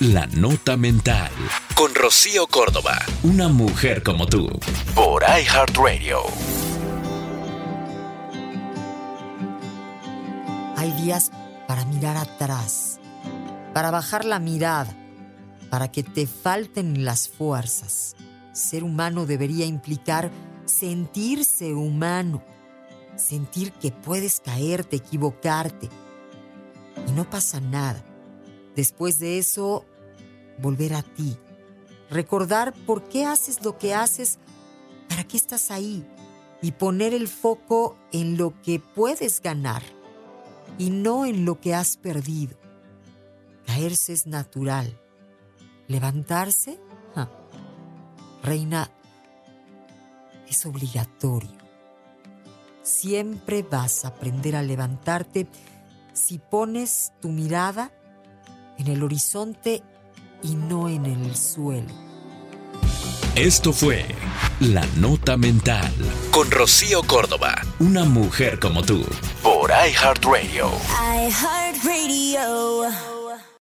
La Nota Mental. Con Rocío Córdoba. Una mujer como tú. Por iHeartRadio. Hay días para mirar atrás, para bajar la mirada, para que te falten las fuerzas. Ser humano debería implicar sentirse humano, sentir que puedes caerte, equivocarte y no pasa nada. Después de eso, volver a ti, recordar por qué haces lo que haces, para qué estás ahí y poner el foco en lo que puedes ganar y no en lo que has perdido. Caerse es natural. Levantarse, reina, es obligatorio. Siempre vas a aprender a levantarte si pones tu mirada en el horizonte y no en el suelo. Esto fue La Nota Mental con Rocío Córdoba, una mujer como tú, por iHeartRadio. iHeartRadio.